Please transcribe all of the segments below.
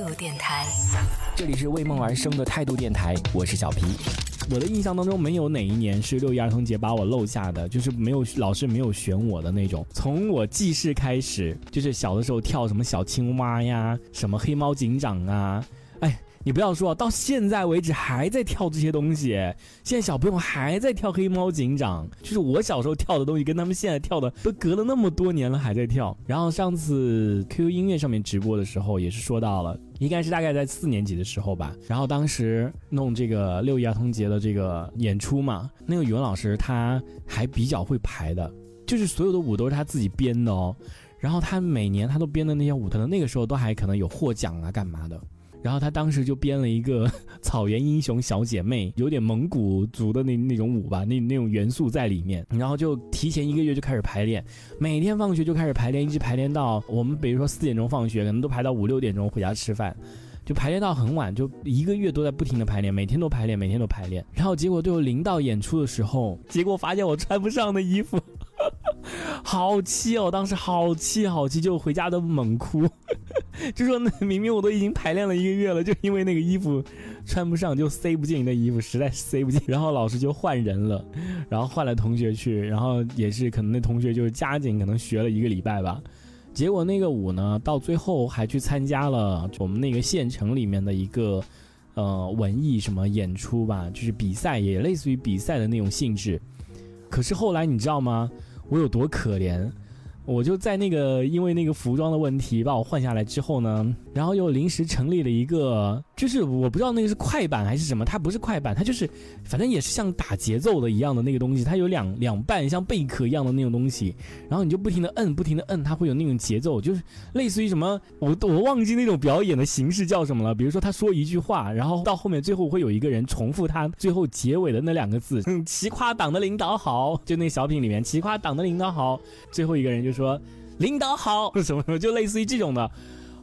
度电台，这里是为梦而生的态度电台，我是小皮。我的印象当中，没有哪一年是六一儿童节把我漏下的，就是没有老师没有选我的那种。从我记事开始，就是小的时候跳什么小青蛙呀，什么黑猫警长啊，你不要说到现在为止还在跳这些东西，现在小朋友还在跳黑猫警长，就是我小时候跳的东西，跟他们现在跳的都隔了那么多年了还在跳。然后上次 QQ 音乐上面直播的时候也是说到了，应该是大概在四年级的时候吧。然后当时弄这个六一儿童节的这个演出嘛，那个语文老师他还比较会排的，就是所有的舞都是他自己编的哦。然后他每年他都编的那些舞，可能那个时候都还可能有获奖啊干嘛的。然后他当时就编了一个 草原英雄小姐妹，有点蒙古族的那那种舞吧，那那种元素在里面。然后就提前一个月就开始排练，每天放学就开始排练，一直排练到我们比如说四点钟放学，可能都排到五六点钟回家吃饭，就排练到很晚，就一个月都在不停的排练，每天都排练，每天都排练。然后结果最后临到演出的时候，结果发现我穿不上的衣服。好气哦！当时好气好气，就回家都猛哭，就说那明明我都已经排练了一个月了，就因为那个衣服穿不上，就塞不进那衣服，实在塞不进。然后老师就换人了，然后换了同学去，然后也是可能那同学就是加紧，可能学了一个礼拜吧。结果那个舞呢，到最后还去参加了我们那个县城里面的一个呃文艺什么演出吧，就是比赛，也类似于比赛的那种性质。可是后来你知道吗？我有多可怜？我就在那个因为那个服装的问题把我换下来之后呢，然后又临时成立了一个，就是我不知道那个是快板还是什么，它不是快板，它就是反正也是像打节奏的一样的那个东西，它有两两半像贝壳一样的那种东西，然后你就不停的摁，不停的摁，它会有那种节奏，就是类似于什么，我我忘记那种表演的形式叫什么了。比如说他说一句话，然后到后面最后会有一个人重复他最后结尾的那两个字，嗯，奇夸党的领导好，就那小品里面奇夸党的领导好，最后一个人就。是说领导好 什么什么，就类似于这种的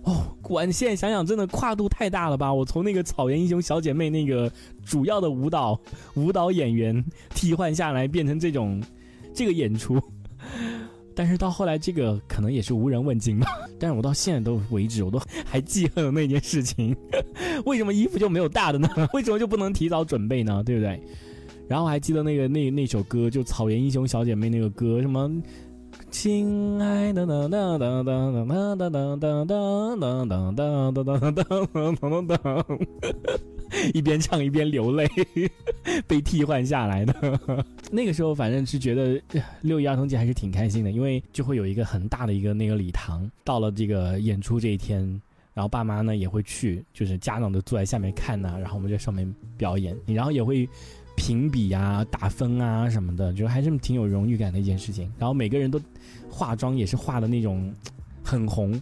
哦。管现在想想，真的跨度太大了吧？我从那个草原英雄小姐妹那个主要的舞蹈舞蹈演员替换下来，变成这种这个演出。但是到后来，这个可能也是无人问津吧。但是我到现在都为止，我都还记恨那件事情。为什么衣服就没有大的呢？为什么就不能提早准备呢？对不对？然后还记得那个那那首歌，就草原英雄小姐妹那个歌，什么？亲爱的哒哒哒哒哒哒哒哒哒哒哒哒哒哒哒哒，一边唱一边流泪，被替换下来的。那个时候反正是觉得六一儿童节还是挺开心的，因为就会有一个很大的一个那个礼堂。到了这个演出这一天，然后爸妈呢也会去，就是家长都坐在下面看呐，然后我们在上面表演，然后也会。评比啊，打分啊什么的，就还是挺有荣誉感的一件事情。然后每个人都化妆也是化的那种很红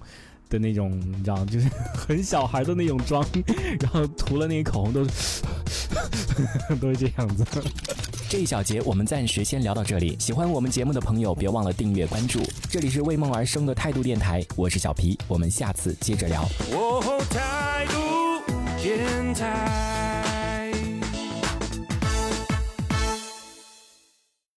的那种，你知道，就是很小孩的那种妆，然后涂了那个口红都是 都是这样子。这一小节我们暂时先聊到这里。喜欢我们节目的朋友，别忘了订阅关注。这里是为梦而生的态度电台，我是小皮，我们下次接着聊。态度电台。